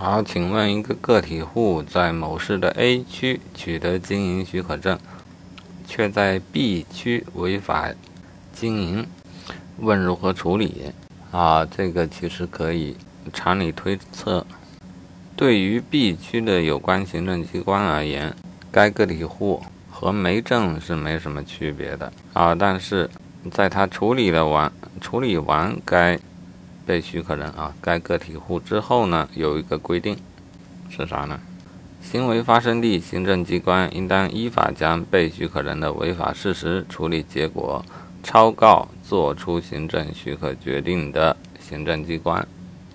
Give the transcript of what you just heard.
好，请问一个个体户在某市的 A 区取得经营许可证，却在 B 区违法经营，问如何处理？啊，这个其实可以常理推测，对于 B 区的有关行政机关而言，该个体户和没证是没什么区别的啊。但是，在他处理了完处理完该被许可人啊，该个体户之后呢，有一个规定是啥呢？行为发生地行政机关应当依法将被许可人的违法事实处理结果抄告作出行政许可决定的行政机关。